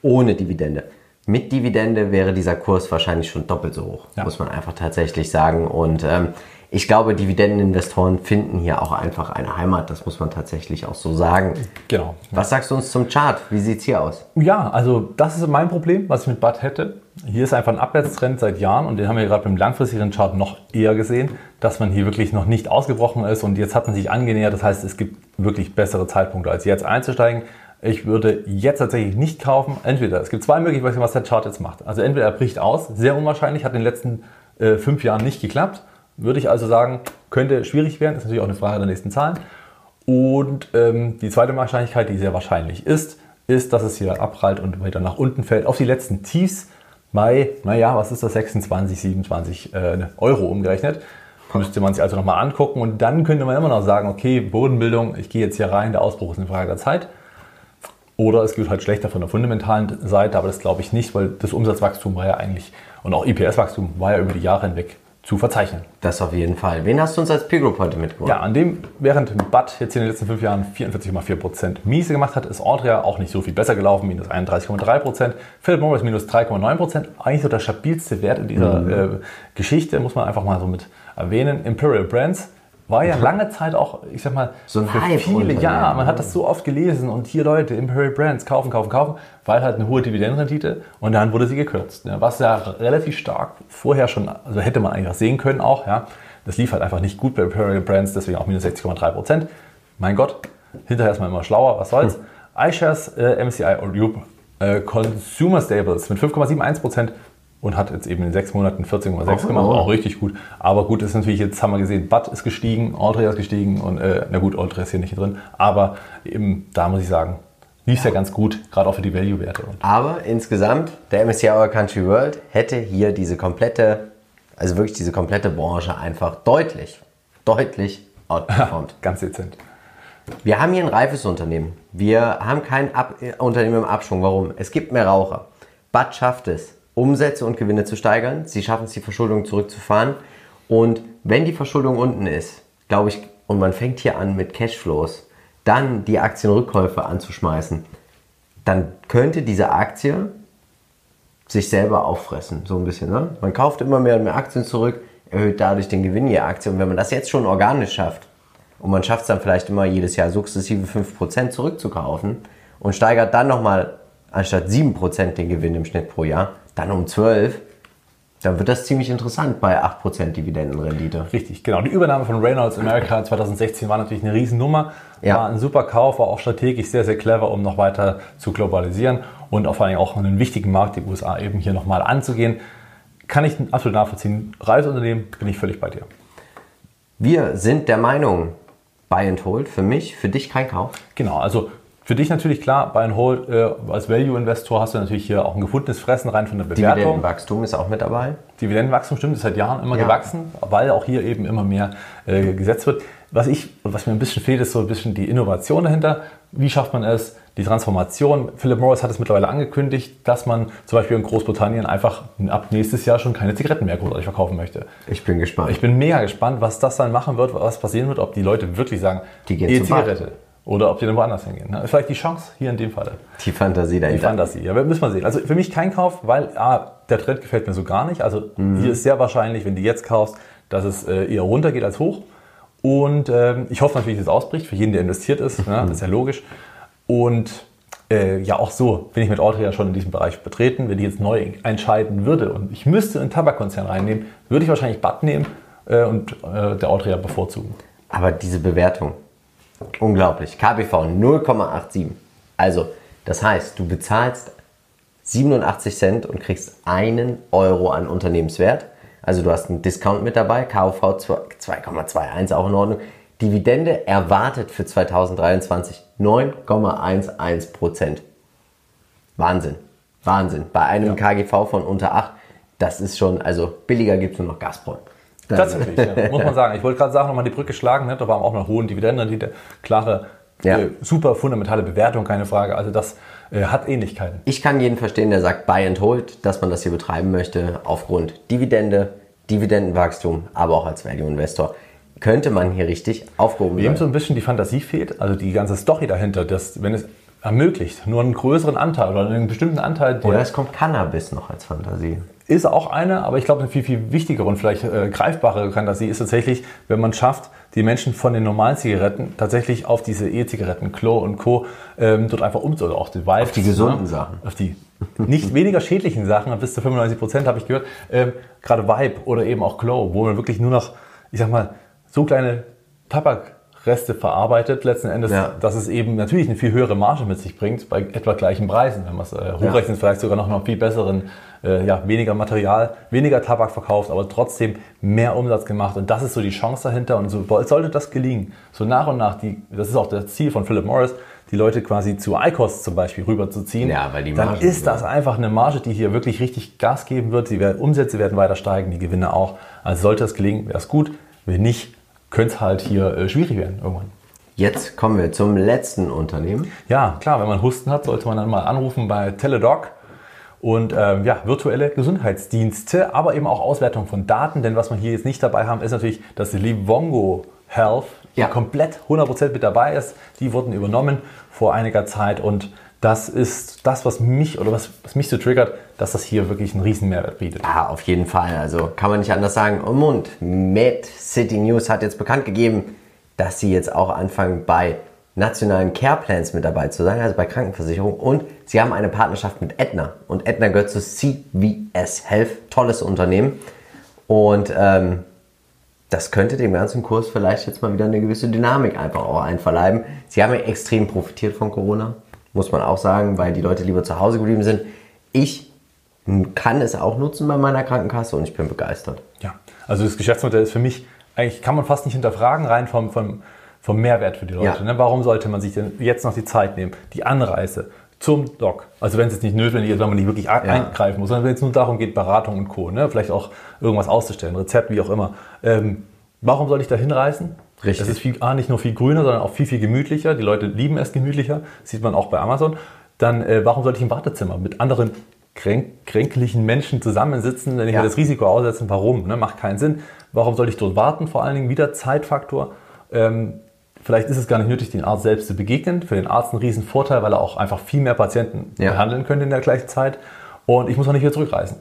ohne Dividende. Mit Dividende wäre dieser Kurs wahrscheinlich schon doppelt so hoch, ja. muss man einfach tatsächlich sagen. Und ähm, ich glaube, Dividendeninvestoren finden hier auch einfach eine Heimat. Das muss man tatsächlich auch so sagen. Genau. Was sagst du uns zum Chart? Wie sieht es hier aus? Ja, also das ist mein Problem, was ich mit Bud hätte. Hier ist einfach ein Abwärtstrend seit Jahren und den haben wir gerade beim langfristigen Chart noch eher gesehen, dass man hier wirklich noch nicht ausgebrochen ist und jetzt hat man sich angenähert. Das heißt, es gibt wirklich bessere Zeitpunkte als jetzt einzusteigen. Ich würde jetzt tatsächlich nicht kaufen. Entweder, es gibt zwei Möglichkeiten, was der Chart jetzt macht. Also entweder er bricht aus, sehr unwahrscheinlich, hat in den letzten äh, fünf Jahren nicht geklappt würde ich also sagen, könnte schwierig werden. Ist natürlich auch eine Frage der nächsten Zahlen. Und ähm, die zweite Wahrscheinlichkeit, die sehr wahrscheinlich ist, ist, dass es hier abprallt und weiter nach unten fällt auf die letzten Tiefs bei, naja, was ist das, 26, 27 äh, Euro umgerechnet. Müsste man sich also nochmal angucken und dann könnte man immer noch sagen, okay, Bodenbildung, ich gehe jetzt hier rein, der Ausbruch ist eine Frage der Zeit. Oder es geht halt schlechter von der fundamentalen Seite, aber das glaube ich nicht, weil das Umsatzwachstum war ja eigentlich und auch IPS-Wachstum war ja über die Jahre hinweg zu verzeichnen. Das auf jeden Fall. Wen hast du uns als Peer Group heute mitgebracht? Ja, an dem, während Bud jetzt in den letzten fünf Jahren 44,4% Miese gemacht hat, ist Audria auch nicht so viel besser gelaufen, minus 31,3%. Philip Morris minus 3,9%. Eigentlich so der stabilste Wert in dieser mhm. äh, Geschichte, muss man einfach mal so mit erwähnen. Imperial Brands war ja lange Zeit auch, ich sag mal, so ein für Hype viele, ja, man hat das so oft gelesen und hier Leute, Imperial Brands, kaufen, kaufen, kaufen, weil halt eine hohe Dividendenrendite und dann wurde sie gekürzt. Ja, was ja relativ stark vorher schon, also hätte man eigentlich auch sehen können auch, ja. Das lief halt einfach nicht gut bei Imperial Brands, deswegen auch minus 60,3 Prozent. Mein Gott, hinterher ist man immer schlauer, was soll's. Hm. iShares äh, MCI Europe äh, Consumer Stables mit 5,71 Prozent und hat jetzt eben in sechs Monaten 14,6 gemacht, auch richtig gut. Aber gut, ist natürlich, jetzt haben wir gesehen, Bud ist gestiegen, Aldria ist gestiegen und äh, na gut, Aldria ist hier nicht drin, aber eben da muss ich sagen, lief ja. ja ganz gut, gerade auch für die Value-Werte. Aber insgesamt, der MSCI Our Country World hätte hier diese komplette, also wirklich diese komplette Branche einfach deutlich, deutlich outperformed. *laughs* ganz dezent. Wir haben hier ein reifes Unternehmen. Wir haben kein Ab Unternehmen im Abschwung. Warum? Es gibt mehr Raucher. Bud schafft es, Umsätze und Gewinne zu steigern. Sie schaffen es, die Verschuldung zurückzufahren. Und wenn die Verschuldung unten ist, glaube ich, und man fängt hier an mit Cashflows, dann die Aktienrückkäufe anzuschmeißen, dann könnte diese Aktie sich selber auffressen, so ein bisschen. Ne? Man kauft immer mehr und mehr Aktien zurück, erhöht dadurch den Gewinn je Aktie. Und wenn man das jetzt schon organisch schafft, und man schafft es dann vielleicht immer jedes Jahr sukzessive 5% zurückzukaufen und steigert dann nochmal anstatt 7% den Gewinn im Schnitt pro Jahr, dann um 12, dann wird das ziemlich interessant bei 8% Dividendenrendite. Richtig, genau. Die Übernahme von Reynolds America 2016 war natürlich eine Riesennummer. Ja. War ein super Kauf, war auch strategisch sehr, sehr clever, um noch weiter zu globalisieren und vor allem auch einen wichtigen Markt, die USA, eben hier nochmal anzugehen. Kann ich absolut nachvollziehen. Reiseunternehmen bin ich völlig bei dir. Wir sind der Meinung, Buy and Hold für mich, für dich kein Kauf. Genau, also für dich natürlich klar, Buy and Hold äh, als Value-Investor hast du natürlich hier auch ein gefundenes Fressen rein von der Bewertung. Dividendenwachstum ist auch mit dabei. Dividendenwachstum stimmt, ist seit Jahren immer ja. gewachsen, weil auch hier eben immer mehr äh, gesetzt wird. Was ich was mir ein bisschen fehlt, ist so ein bisschen die Innovation dahinter. Wie schafft man es? Die Transformation. Philip Morris hat es mittlerweile angekündigt, dass man zum Beispiel in Großbritannien einfach ab nächstes Jahr schon keine Zigaretten mehr großartig verkaufen möchte. Ich bin gespannt. Ich bin mega gespannt, was das dann machen wird, was passieren wird, ob die Leute wirklich sagen, die E-Zigarette. Oder ob die dann woanders hingehen. Ist vielleicht die Chance hier in dem Fall. Die Fantasie dahinter. Die Fantasie, ja, müssen wir sehen. Also für mich kein Kauf, weil A, der Trend gefällt mir so gar nicht. Also mhm. hier ist sehr wahrscheinlich, wenn du jetzt kaufst, dass es äh, eher runter geht als hoch. Und ähm, ich hoffe natürlich, dass es ausbricht für jeden, der investiert ist. Ne? Das ist ja logisch. Und äh, ja, auch so bin ich mit Altria schon in diesem Bereich betreten. Wenn ich jetzt neu entscheiden würde und ich müsste einen Tabakkonzern reinnehmen, würde ich wahrscheinlich Bad nehmen äh, und äh, der Altria bevorzugen. Aber diese Bewertung, unglaublich. KBV 0,87. Also, das heißt, du bezahlst 87 Cent und kriegst einen Euro an Unternehmenswert. Also du hast einen Discount mit dabei, KV 2,21 auch in Ordnung. Dividende erwartet für 2023 9,11 Prozent. Wahnsinn. Wahnsinn. Bei einem ja. KGV von unter 8, das ist schon, also billiger gibt es nur noch Gazprom. Tatsächlich, ja. muss man sagen. Ich wollte gerade sagen, nochmal die Brücke schlagen, ne? da waren auch noch hohen Dividenden, klare, ja. äh, super fundamentale Bewertung, keine Frage. Also das äh, hat Ähnlichkeiten. Ich kann jeden verstehen, der sagt Buy and Hold, dass man das hier betreiben möchte aufgrund Dividende, Dividendenwachstum, aber auch als Value Investor könnte man hier richtig aufgehoben werden. Wem so ein bisschen die Fantasie fehlt, also die ganze Story dahinter, dass wenn es ermöglicht, nur einen größeren Anteil oder einen bestimmten Anteil. Oder es kommt Cannabis noch als Fantasie. Ist auch eine, aber ich glaube, eine viel, viel wichtigere und vielleicht äh, greifbare Fantasie ist tatsächlich, wenn man schafft, die Menschen von den normalen Zigaretten tatsächlich auf diese E-Zigaretten, Klo und Co. Ähm, dort einfach um, oder auch die Vibes, Auf die gesunden ne? Sachen. Auf die nicht weniger schädlichen Sachen, bis zu 95 Prozent habe ich gehört. Ähm, gerade Vibe oder eben auch Glow, wo man wirklich nur noch, ich sag mal, so kleine Tabakreste verarbeitet, letzten Endes, ja. dass es eben natürlich eine viel höhere Marge mit sich bringt, bei etwa gleichen Preisen. Wenn man es äh, hochrechnet, ja. vielleicht sogar noch einen viel besseren, äh, ja, weniger Material, weniger Tabak verkauft, aber trotzdem mehr Umsatz gemacht. Und das ist so die Chance dahinter. Und so sollte das gelingen, so nach und nach, die, das ist auch das Ziel von Philip Morris, die Leute quasi zu iCost zum Beispiel rüberzuziehen, ja, weil die dann ist das einfach eine Marge, die hier wirklich richtig Gas geben wird. Die Umsätze werden weiter steigen, die Gewinne auch. Also sollte das gelingen, wäre es gut. Wenn nicht, könnte es halt hier äh, schwierig werden irgendwann. Jetzt kommen wir zum letzten Unternehmen. Ja, klar, wenn man Husten hat, sollte man dann mal anrufen bei Teledoc. Und ähm, ja, virtuelle Gesundheitsdienste, aber eben auch Auswertung von Daten. Denn was wir hier jetzt nicht dabei haben, ist natürlich das Livongo Health, die ja. komplett 100% mit dabei ist. Die wurden übernommen vor einiger Zeit und das ist das, was mich oder was, was mich so triggert, dass das hier wirklich einen riesen Mehrwert bietet. Ja, auf jeden Fall. Also kann man nicht anders sagen. Und Med City News hat jetzt bekannt gegeben, dass sie jetzt auch anfangen bei nationalen Care Plans mit dabei zu sein, also bei Krankenversicherung. Und sie haben eine Partnerschaft mit Aetna. Und Aetna gehört zu CVS Health, tolles Unternehmen. Und ähm, das könnte dem ganzen Kurs vielleicht jetzt mal wieder eine gewisse Dynamik einfach auch einverleiben. Sie haben ja extrem profitiert von Corona muss man auch sagen, weil die Leute lieber zu Hause geblieben sind. Ich kann es auch nutzen bei meiner Krankenkasse und ich bin begeistert. Ja, also das Geschäftsmodell ist für mich, eigentlich kann man fast nicht hinterfragen, rein vom, vom, vom Mehrwert für die Leute. Ja. Ne? Warum sollte man sich denn jetzt noch die Zeit nehmen, die Anreise zum Doc, also wenn es jetzt nicht notwendig ist, wenn man nicht wirklich ja. eingreifen muss, sondern wenn es nur darum geht, Beratung und Co., ne? vielleicht auch irgendwas auszustellen, Rezept, wie auch immer. Ähm, warum soll ich da hinreisen? Richtig. Es ist viel, A, nicht nur viel grüner, sondern auch viel, viel gemütlicher. Die Leute lieben es gemütlicher. sieht man auch bei Amazon. Dann, äh, warum sollte ich im Wartezimmer mit anderen kränk kränklichen Menschen zusammensitzen, wenn ich ja. mir das Risiko aussetzen? Warum? Ne? Macht keinen Sinn. Warum soll ich dort warten? Vor allen Dingen wieder Zeitfaktor. Ähm, vielleicht ist es gar nicht nötig, den Arzt selbst zu begegnen. Für den Arzt ein Riesenvorteil, weil er auch einfach viel mehr Patienten ja. behandeln könnte in der gleichen Zeit. Und ich muss auch nicht wieder zurückreisen.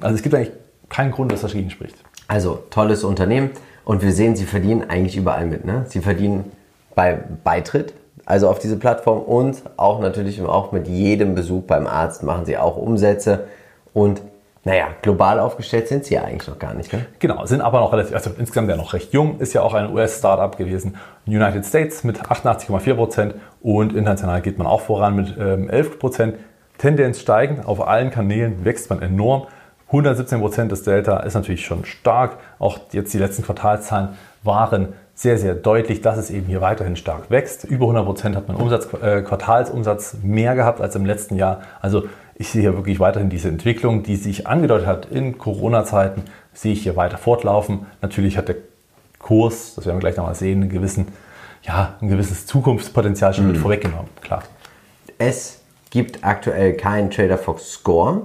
Also es gibt eigentlich keinen Grund, dass das dagegen spricht. Also tolles Unternehmen. Und wir sehen, sie verdienen eigentlich überall mit. Ne? Sie verdienen bei Beitritt, also auf diese Plattform und auch natürlich auch mit jedem Besuch beim Arzt machen sie auch Umsätze. Und naja, global aufgestellt sind sie ja eigentlich noch gar nicht. Ne? Genau, sind aber noch relativ, also insgesamt ja noch recht jung, ist ja auch ein US-Startup gewesen. United States mit 88,4 Prozent und international geht man auch voran mit ähm, 11 Prozent. Tendenz steigend, auf allen Kanälen wächst man enorm. 117 Prozent des Delta ist natürlich schon stark. Auch jetzt die letzten Quartalzahlen waren sehr, sehr deutlich, dass es eben hier weiterhin stark wächst. Über 100 Prozent hat man Umsatz, äh, Quartalsumsatz mehr gehabt als im letzten Jahr. Also ich sehe hier wirklich weiterhin diese Entwicklung, die sich angedeutet hat in Corona-Zeiten, sehe ich hier weiter fortlaufen. Natürlich hat der Kurs, das werden wir gleich nochmal sehen, einen gewissen, ja, ein gewisses Zukunftspotenzial schon mhm. mit vorweggenommen, klar. Es gibt aktuell keinen Trader Fox Score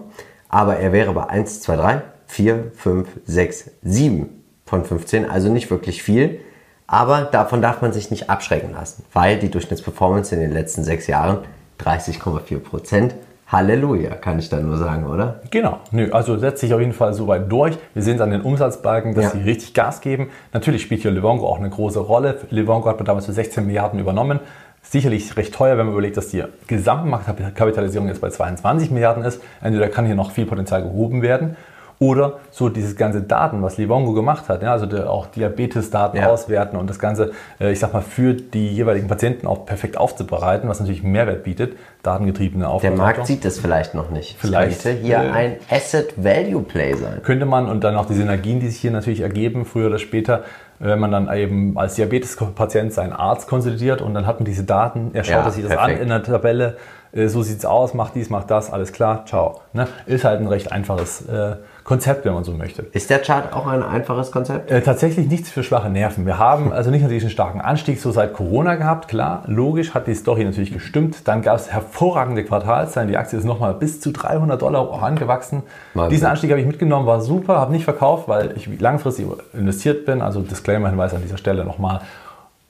aber er wäre bei 1, 2, 3, 4, 5, 6, 7 von 15, also nicht wirklich viel. Aber davon darf man sich nicht abschrecken lassen, weil die Durchschnittsperformance in den letzten sechs Jahren 30,4% Halleluja, kann ich dann nur sagen, oder? Genau, nö, also setzt sich auf jeden Fall so weit durch. Wir sehen es an den Umsatzbalken, dass Ja. sie richtig Gas geben. Natürlich spielt hier Livongo auch eine große Rolle. Livongo hat man damals für 16 Milliarden übernommen. Sicherlich recht teuer, wenn man überlegt, dass die Gesamtmarktkapitalisierung jetzt bei 22 Milliarden ist. Entweder kann hier noch viel Potenzial gehoben werden oder so dieses ganze Daten, was Livongo gemacht hat, ja, also der, auch Diabetesdaten Ja. auswerten und das Ganze, äh, ich sag mal, für die jeweiligen Patienten auch perfekt aufzubereiten, was natürlich Mehrwert bietet, datengetriebene Der Aufbereitung. Markt sieht es vielleicht noch nicht. Vielleicht, Es könnte hier äh, ein Asset-Value-Play sein. könnte man und dann auch die Synergien, die sich hier natürlich ergeben, früher oder später, wenn man dann eben als Diabetespatient seinen Arzt konsolidiert und dann hat man diese Daten, er schaut Ja, sich das perfekt. an in der Tabelle, äh, so sieht's aus, macht dies, macht das, alles klar, ciao. Ne? Ist halt ein recht einfaches äh, Konzept, wenn man so möchte. Ist der Chart auch ein einfaches Konzept? Äh, tatsächlich nichts für schwache Nerven. Wir haben also nicht nur diesen starken Anstieg so seit Corona gehabt, klar, logisch hat die Story natürlich gestimmt. Dann gab es hervorragende Quartalszahlen. Die Aktie ist nochmal bis zu 300 Dollar auch angewachsen. Wahnsinn. Diesen Anstieg habe ich mitgenommen, war super, habe nicht verkauft, weil ich langfristig investiert bin. Also Disclaimer-Hinweis an dieser Stelle nochmal.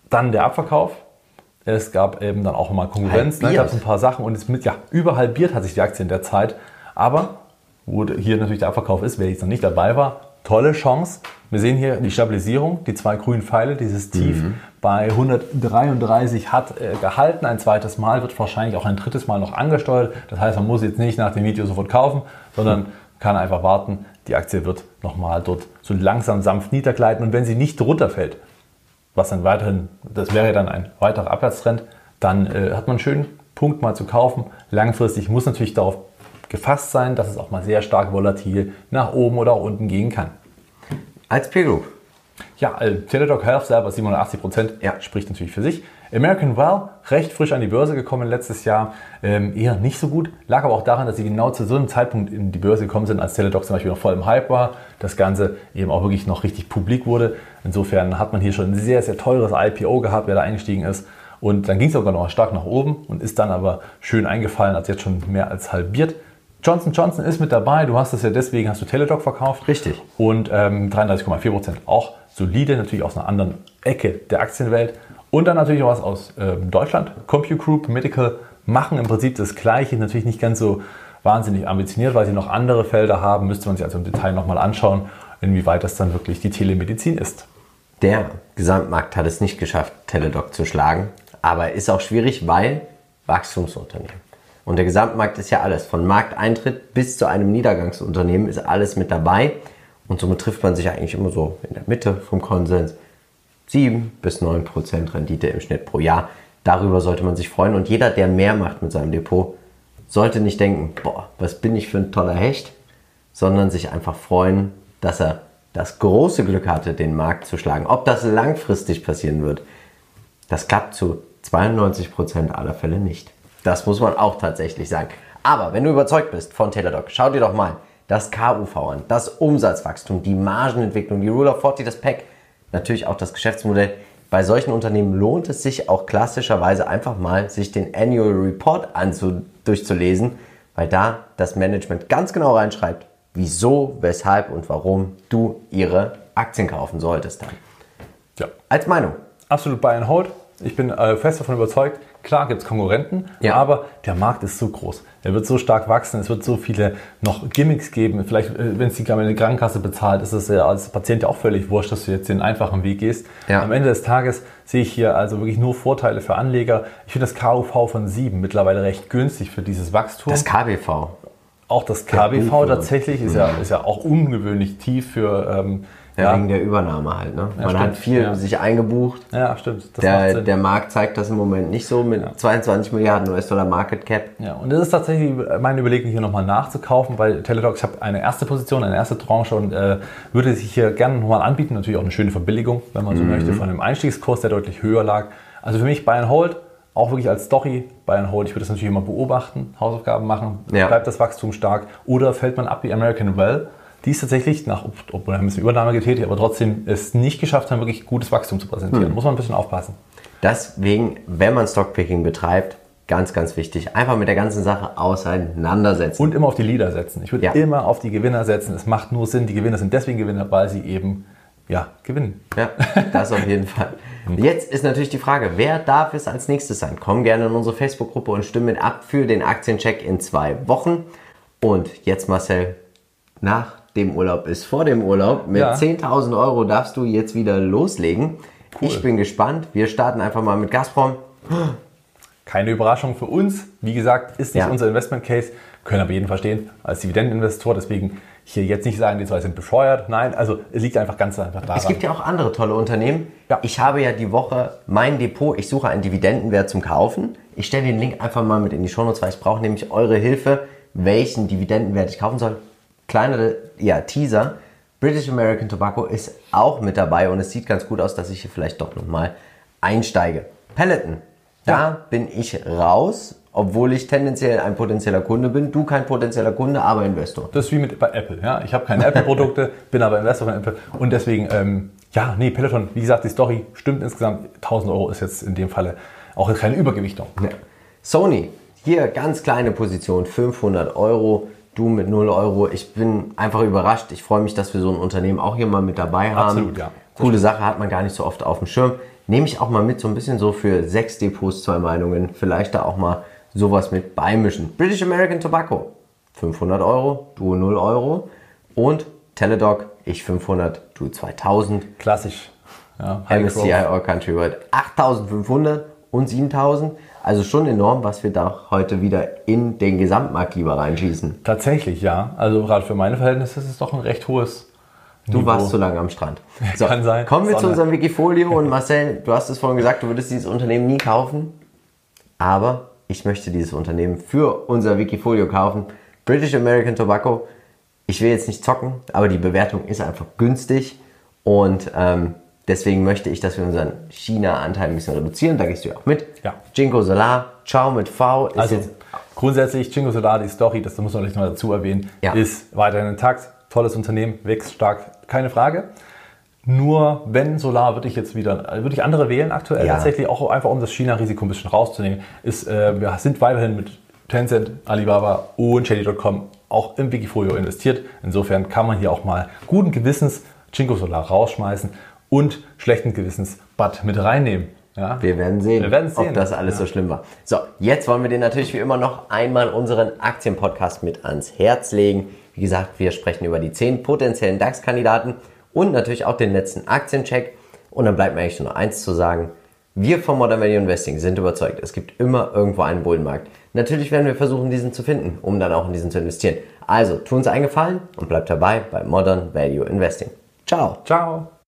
Dann der Abverkauf. Es gab eben dann auch mal Konkurrenz. Dann Halbiert. gab es ein paar Sachen und es mit, ja, überhalbiert hat sich die Aktie in der Zeit. Aber wo hier natürlich der Abverkauf ist, wer jetzt noch nicht dabei war, tolle Chance. Wir sehen hier die Stabilisierung, die zwei grünen Pfeile, dieses Tief bei 133 hat äh, gehalten. Ein zweites Mal wird wahrscheinlich auch ein drittes Mal noch angesteuert. Das heißt, man muss jetzt nicht nach dem Video sofort kaufen, sondern kann einfach warten. Die Aktie wird nochmal dort so langsam sanft niedergleiten. Und wenn sie nicht runterfällt, was dann weiterhin, das wäre dann ein weiterer Abwärtstrend, dann äh, hat man einen schönen Punkt mal zu kaufen. Langfristig muss natürlich darauf gefasst sein, dass es auch mal sehr stark volatil nach oben oder auch unten gehen kann. Als Peer Group. Ja, äh, Teladoc Health selber 87 Prozent, Ja. spricht natürlich für sich. American Well, recht frisch an die Börse gekommen letztes Jahr, ähm, eher nicht so gut. Lag aber auch daran, dass sie genau zu so einem Zeitpunkt in die Börse gekommen sind, als Teladoc zum Beispiel noch voll im Hype war. Das Ganze eben auch wirklich noch richtig publik wurde. Insofern hat man hier schon ein sehr, sehr teures IPO gehabt, wer da eingestiegen ist. Und dann ging es sogar noch stark nach oben und ist dann aber schön eingefallen, hat jetzt schon mehr als halbiert. Johnson Johnson ist mit dabei. Du hast es ja deswegen, hast du Teladoc verkauft. Richtig. Und ähm, 33,4 Prozent auch solide, natürlich aus einer anderen Ecke der Aktienwelt. Und dann natürlich auch was aus ähm, Deutschland. CompuGroup, Medical machen im Prinzip das Gleiche, natürlich nicht ganz so wahnsinnig ambitioniert, weil sie noch andere Felder haben. Müsste man sich also im Detail nochmal anschauen, inwieweit das dann wirklich die Telemedizin ist. Der Gesamtmarkt hat es nicht geschafft, Teladoc zu schlagen. Aber ist auch schwierig, weil Wachstumsunternehmen. Und der Gesamtmarkt ist ja alles. Von Markteintritt bis zu einem Niedergangsunternehmen ist alles mit dabei. Und somit trifft man sich eigentlich immer so in der Mitte vom Konsens. 7 bis 9 Prozent Rendite im Schnitt pro Jahr. Darüber sollte man sich freuen. Und jeder, der mehr macht mit seinem Depot, sollte nicht denken, boah, was bin ich für ein toller Hecht, sondern sich einfach freuen, dass er das große Glück hatte, den Markt zu schlagen. Ob das langfristig passieren wird, das klappt zu 92% aller Fälle nicht. Das muss man auch tatsächlich sagen. Aber wenn du überzeugt bist von Teladoc, schau dir doch mal das KUV an, das Umsatzwachstum, die Margenentwicklung, die Rule of 40, das Pack, natürlich auch das Geschäftsmodell. Bei solchen Unternehmen lohnt es sich auch klassischerweise einfach mal, sich den Annual Report durchzulesen, weil da das Management ganz genau reinschreibt, wieso, weshalb und warum du ihre Aktien kaufen solltest dann. Ja, Als Meinung. absolut Buy and Hold. Ich bin äh, fest davon überzeugt, klar gibt es Konkurrenten, Ja. aber der Markt ist so groß. Er wird so stark wachsen, es wird so viele noch Gimmicks geben. Vielleicht, äh, wenn es die Krankenkasse bezahlt, ist es ja als Patient ja auch völlig wurscht, dass du jetzt den einfachen Weg gehst. Ja. Am Ende des Tages sehe ich hier also wirklich nur Vorteile für Anleger. Ich finde das KUV von 7 mittlerweile recht günstig für dieses Wachstum. Das KBV. auch das KBV tatsächlich ist ja, ist ja auch ungewöhnlich tief für... Ähm, Ja, wegen der Übernahme halt. Ne? Man stimmt. hat viel Ja. sich eingebucht. ja, stimmt. Das Der, der Markt zeigt das im Moment nicht so mit 22 Milliarden US-Dollar Market Cap. Ja, und das ist tatsächlich meine Überlegung, hier nochmal nachzukaufen, weil Teladoc, ich habe eine erste Position, eine erste Tranche und äh, würde sich hier gerne nochmal anbieten. Natürlich auch eine schöne Verbilligung, wenn man so möchte, von dem Einstiegskurs, der deutlich höher lag. Also für mich Buy and Hold, auch wirklich als Story Buy and Hold. Ich würde das natürlich immer beobachten, Hausaufgaben machen, Ja. bleibt das Wachstum stark oder fällt man ab wie American Well. Die ist tatsächlich, nach, obwohl wir haben jetzt eine Übernahme getätigt, aber trotzdem es nicht geschafft haben, wirklich gutes Wachstum zu präsentieren. Muss man ein bisschen aufpassen. Deswegen, wenn man Stockpicking betreibt, ganz, ganz wichtig, einfach mit der ganzen Sache auseinandersetzen. Und immer auf die Leader setzen. Ich würde Ja. immer auf die Gewinner setzen. Es macht nur Sinn, die Gewinner sind deswegen Gewinner, weil sie eben ja, gewinnen. Ja, das auf jeden Fall. *laughs* Jetzt ist natürlich die Frage, wer darf es als nächstes sein? Komm gerne in unsere Facebook-Gruppe und stimme ab für den Aktiencheck in zwei Wochen. Und jetzt, Marcel, nach dem Urlaub ist vor dem Urlaub. Mit Ja. 10.000 Euro darfst du jetzt wieder loslegen. Ich bin gespannt. Wir starten einfach mal mit Gazprom. Keine Überraschung für uns. Wie gesagt, ist nicht Ja. unser Investment Case. Können aber jeden verstehen als Dividendeninvestor. Deswegen hier jetzt nicht sagen, die zwei sind bescheuert. Nein, also es liegt einfach ganz einfach daran. Es gibt ja auch andere tolle Unternehmen. Ja. Ich habe ja die Woche mein Depot, ich suche einen Dividendenwert zum Kaufen. Ich stelle den Link einfach mal mit in die Shownotes, weil ich brauche nämlich eure Hilfe, welchen Dividendenwert ich kaufen soll. Kleiner ja, Teaser. British American Tobacco ist auch mit dabei und es sieht ganz gut aus, dass ich hier vielleicht doch nochmal einsteige. Peloton, da bin ich raus, obwohl ich tendenziell ein potenzieller Kunde bin. Du kein potenzieller Kunde, aber Investor. Das ist wie mit bei Apple. Ja? Ich habe keine Apple-Produkte, *laughs* bin aber Investor von Apple. Und deswegen, ähm, ja, nee, Peloton, wie gesagt, die Story stimmt insgesamt. 1000 Euro ist jetzt in dem Falle auch keine Übergewichtung. Ja. Sony, hier ganz kleine Position, 500 Euro. Du mit 0 Euro. Ich bin einfach überrascht. Ich freue mich, dass wir so ein Unternehmen auch hier mal mit dabei haben. Absolut, ja. Coole Sache, hat man gar nicht so oft auf dem Schirm. Nehme ich auch mal mit, so ein bisschen so für sechs Depots, zwei Meinungen. Vielleicht da auch mal sowas mit beimischen. British American Tobacco, 500 Euro, du 0 Euro. Und Teledoc, ich 500, du 2000. Klassisch. Ja, MSCI. All Country World 8500 und 7000. Also schon enorm, was wir da heute wieder in den Gesamtmarkt lieber reinschießen. Tatsächlich, ja. Also gerade für meine Verhältnisse ist es doch ein recht hohes Du warst zu lange am Strand. *laughs* So, Kann sein. Kommen wir zu Sonne. unserem Wikifolio und Marcel, du hast es vorhin gesagt, du würdest dieses Unternehmen nie kaufen. Aber ich möchte dieses Unternehmen für unser Wikifolio kaufen. British American Tobacco. Ich will jetzt nicht zocken, aber die Bewertung ist einfach günstig. Und ähm, deswegen möchte ich, dass wir unseren China-Anteil ein bisschen reduzieren. Da gehst du ja auch mit. Ja. Jinko Solar, Ciao mit V ist Also jetzt grundsätzlich Jingo Solar, die Story, das muss man vielleicht noch dazu erwähnen, Ja. ist weiterhin intakt. Tolles Unternehmen, wächst stark, keine Frage. Nur wenn Solar würde ich jetzt wieder, würde ich andere wählen aktuell Ja. tatsächlich, auch einfach um das China-Risiko ein bisschen rauszunehmen. Ist, äh, wir sind weiterhin mit Tencent, Alibaba und Shady.com auch im Wikifolio investiert. Insofern kann man hier auch mal guten Gewissens Jingo Solar rausschmeißen und schlechten Gewissens Bad mit reinnehmen. Ja? Wir werden sehen, Wir werden sehen. ob das alles so schlimm war. So, jetzt wollen wir dir natürlich wie immer noch einmal unseren Aktienpodcast mit ans Herz legen. Wie gesagt, wir sprechen über die 10 potenziellen DAX-Kandidaten und natürlich auch den letzten Aktiencheck. Und dann bleibt mir eigentlich nur noch eins zu sagen. Wir von Modern Value Investing sind überzeugt, es gibt immer irgendwo einen Bullenmarkt. Natürlich werden wir versuchen, diesen zu finden, um dann auch in diesen zu investieren. Also, tu uns einen Gefallen und bleib dabei bei Modern Value Investing. Ciao! Ciao!